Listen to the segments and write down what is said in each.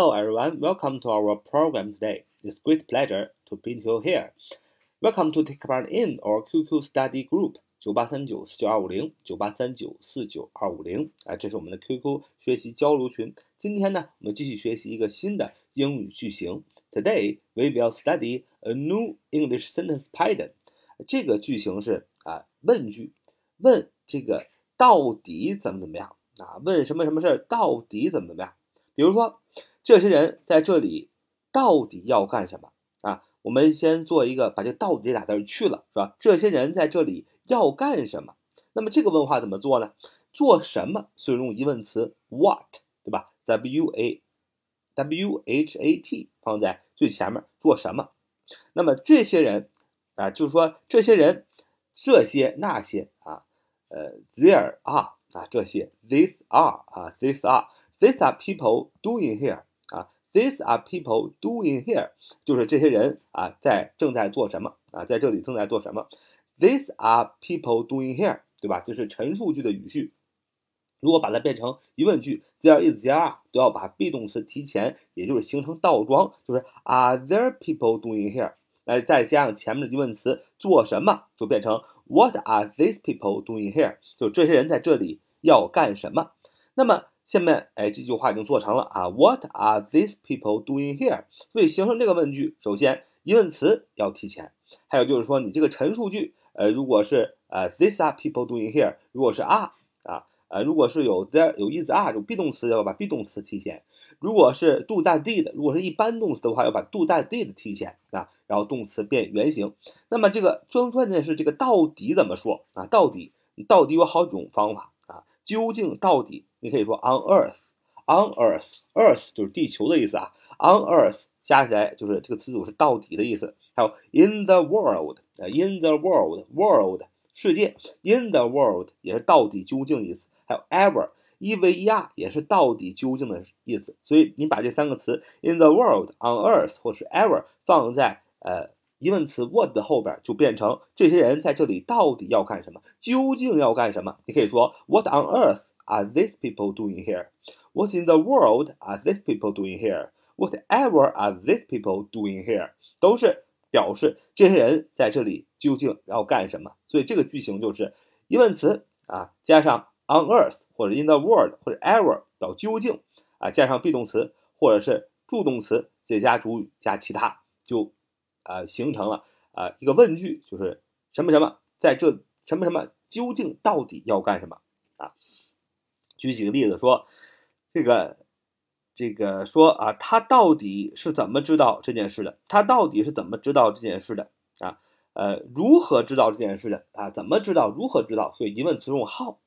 Hello everyone, welcome to our program today. It's great pleasure to be you here. Welcome to take part in our QQ study group 九八三九四九二五零九八三九四九二五零啊，这是我们的 QQ 学习交流群。今天呢，我们继续学习一个新的英语句型。Today we will study a new English sentence pattern. 这个句型是啊问句，问这个到底怎么怎么样啊？问什么什么事儿到底怎么怎么样？比如说。这些人在这里到底要干什么啊？我们先做一个把这“到底”这俩字去了，是吧？这些人在这里要干什么？那么这个问话怎么做呢？做什么？所以用疑问词 what，对吧？w a w h a t 放在最前面做什么？那么这些人啊，就是说这些人，这些那些啊，呃，there are 啊，这些 these are 啊，these are，these are people doing here。These are people doing here，就是这些人啊，在正在做什么啊，在这里正在做什么？These are people doing here，对吧？这是陈述句的语序。如果把它变成疑问句，there is there are，都要把 be 动词提前，也就是形成倒装，就是 Are there people doing here？来再加上前面的疑问词做什么，就变成 What are these people doing here？就这些人在这里要干什么？那么。下面，哎，这句话已经做成了啊。What are these people doing here？所以形成这个问句，首先疑问词要提前，还有就是说你这个陈述句，呃，如果是呃 these are people doing here，如果是 are 啊，呃，如果是有 there 有 is are 有 be 动词要把 be 动词提前，如果是 do that did，如果是一般动词的话要把 do that did 提前啊，然后动词变原形。那么这个最关键是这个到底怎么说啊？到底到底有好几种方法？究竟到底？你可以说 on earth，on earth，earth 就是地球的意思啊，on earth 加起来就是这个词组是到底的意思。还有 in the world，呃，in the world，world 世界，in the world 也是到底究竟意思。还有 ever，e v e r 也是到底究竟的意思。所以你把这三个词 in the world，on earth 或是 ever 放在呃疑问词 what 的后边，就变成这些人在这里到底要干什么？究竟要干什么？你可以说 what on earth。are these people doing here? What in the world are these people doing here? Whatever are these people doing here？都是表示这些人在这里究竟要干什么。所以这个句型就是疑问词啊，加上 on earth 或者 in the world 或者 ever 表究竟啊，加上 be 动词或者是助动词再加主语加其他，就啊形成了啊一个问句，就是什么什么在这什么什么究竟到底要干什么啊？举几个例子说，这个，这个说啊，他到底是怎么知道这件事的？他到底是怎么知道这件事的？啊，呃，如何知道这件事的？啊，怎么知道？如何知道？所以疑问词用 how。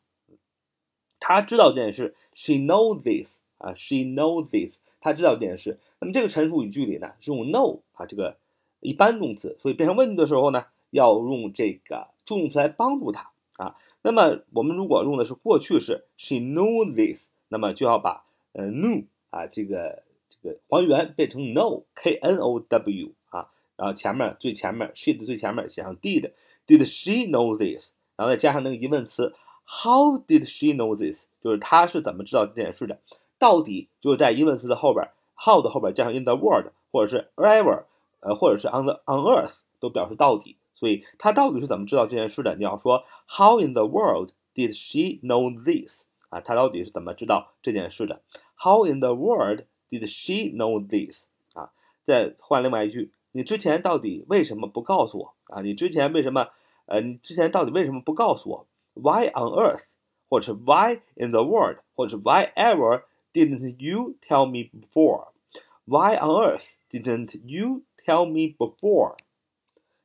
他知道这件事，she knows this。啊，she knows this。他知道这件事。那么这个陈述语句里呢，是用 know 啊这个一般动词，所以变成问句的时候呢，要用这个助动词来帮助他。啊，那么我们如果用的是过去式，she knew this，那么就要把呃 knew 啊这个这个还原变成 know，k n o w 啊，然后前面最前面 she 的最前面写上 did，did she know this，然后再加上那个疑问词，how did she know this，就是她是怎么知道这件事的？到底就是在疑问词的后边，how 的后边加上 in the world，或者是 ever，呃，或者是 on the on earth，都表示到底。所以他到底是怎么知道这件事的？你要说 How in the world did she know this？啊，他到底是怎么知道这件事的？How in the world did she know this？啊，再换另外一句，你之前到底为什么不告诉我？啊，你之前为什么？呃，你之前到底为什么不告诉我？Why on earth？或者是 Why in the world？或者是 Why ever didn't you tell me before？Why on earth didn't you tell me before？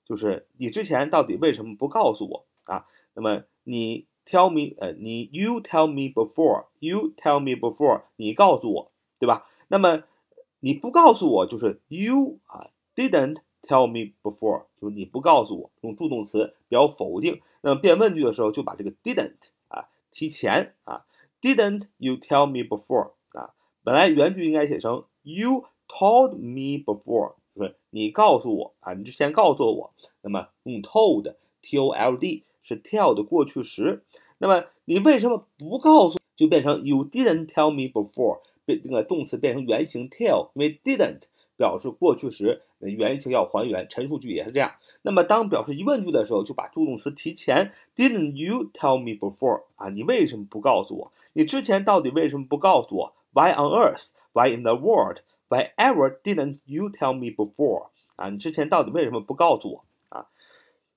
就是你之前到底为什么不告诉我啊？那么你 tell me，呃，你 you tell me before，you tell me before，你告诉我，对吧？那么你不告诉我就是 you 啊 didn't tell me before，就是你不告诉我，用助动词表否定。那么变问句的时候就把这个 didn't 啊提前啊，didn't you tell me before 啊？本来原句应该写成 you told me before。就是你告诉我啊，你之前告诉我，那么用 told，t o l d 是 tell 的过去时。那么你为什么不告诉？就变成 you didn't tell me before 变那个动词变成原形 tell，因为 didn't 表示过去时，原形要还原，陈述句也是这样。那么当表示疑问句的时候，就把助动词提前。Didn't you tell me before？啊，你为什么不告诉我？你之前到底为什么不告诉我？Why on earth？Why in the world？Why ever didn't you tell me before？啊，你之前到底为什么不告诉我？啊，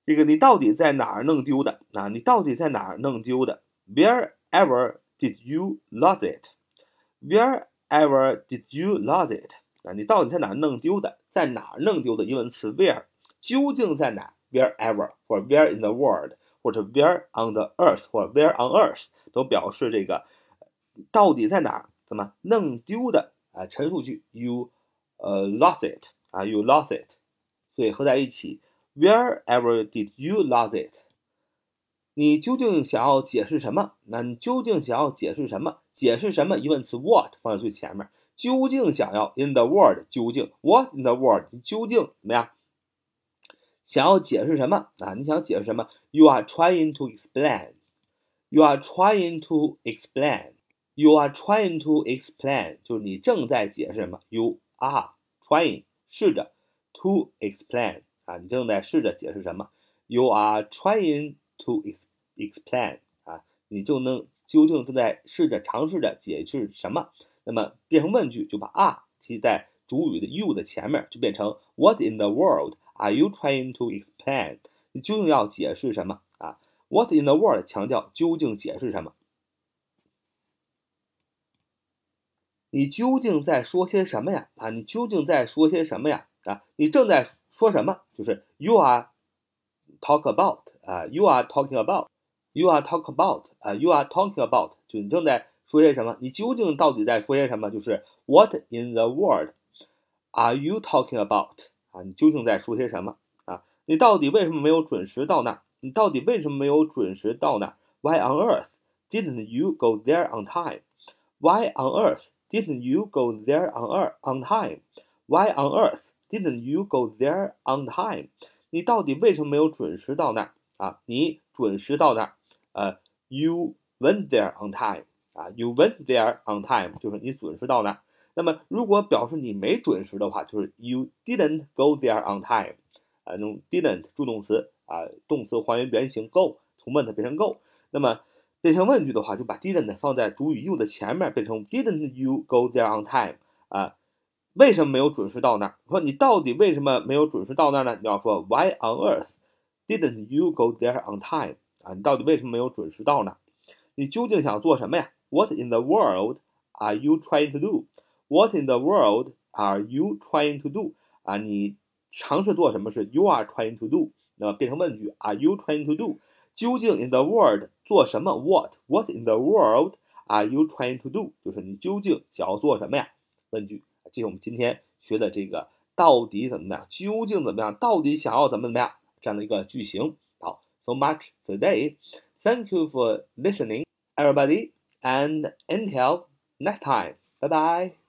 这个你到底在哪儿弄丢的？啊，你到底在哪儿弄丢的？Wherever did you lose it？Wherever did you lose it？啊，你到底在哪儿弄丢的？在哪儿弄丢的？疑问词 where。究竟在哪？Wherever 或者 Where in the world 或者 Where on the earth 或者 Where on earth 都表示这个到底在哪儿？怎么弄丢的啊？陈述句 You 呃 lost it 啊，You lost it，所以合在一起 Wherever did you lose it？你究竟想要解释什么？那你究竟想要解释什么？解释什么？疑问词 What 放在最前面。究竟想要 in the world？究竟 What in the world？你究竟怎么样？想要解释什么啊？你想解释什么？You are trying to explain. You are trying to explain. You are trying to explain. 就是你正在解释什么？You are trying 试着 to explain 啊，你正在试着解释什么？You are trying to explain 啊，你就能究竟正在试着尝试着解释什么？那么变成问句，就把 are 提在主语的 you 的前面，就变成 What in the world？Are you trying to explain？你究竟要解释什么啊？What in the world？强调究竟解释什么？你究竟在说些什么呀？啊，你究竟在说些什么呀？啊，你正在说什么？就是 you are talk about 啊，you are talking about，you are talk about 啊，you are talking about，就你正在说些什么？你究竟到底在说些什么？就是 What in the world are you talking about？啊，你究竟在说些什么啊？你到底为什么没有准时到那？你到底为什么没有准时到那？Why on earth didn't you go there on time? Why on earth didn't you go there on earth on time? Why on earth didn't you go there on time? 你到底为什么没有准时到那儿啊？你准时到那儿，呃，You went there on time 啊，You went there on time 就是你准时到那儿。那么，如果表示你没准时的话，就是 you didn't go there on time，啊，用 didn't 助动词啊，动词还原原形 go，从 went 变成 go。那么变成问句的话，就把 didn't 放在主语 you 的前面，变成 didn't you go there on time？啊，为什么没有准时到那儿？说你到底为什么没有准时到那儿呢？你要说 Why on earth didn't you go there on time？啊，你到底为什么没有准时到那儿？你究竟想做什么呀？What in the world are you trying to do？What in the world are you trying to do？啊，你尝试做什么事？You are trying to do。那么变成问句，Are you trying to do？究竟 in the world 做什么？What？What in the world are you trying to do？就是你究竟想要做什么呀？问句。这是我们今天学的这个到底怎么样？究竟怎么样？到底想要怎么怎么样？这样的一个句型。好，so much today. Thank you for listening, everybody, and until next time. Bye bye.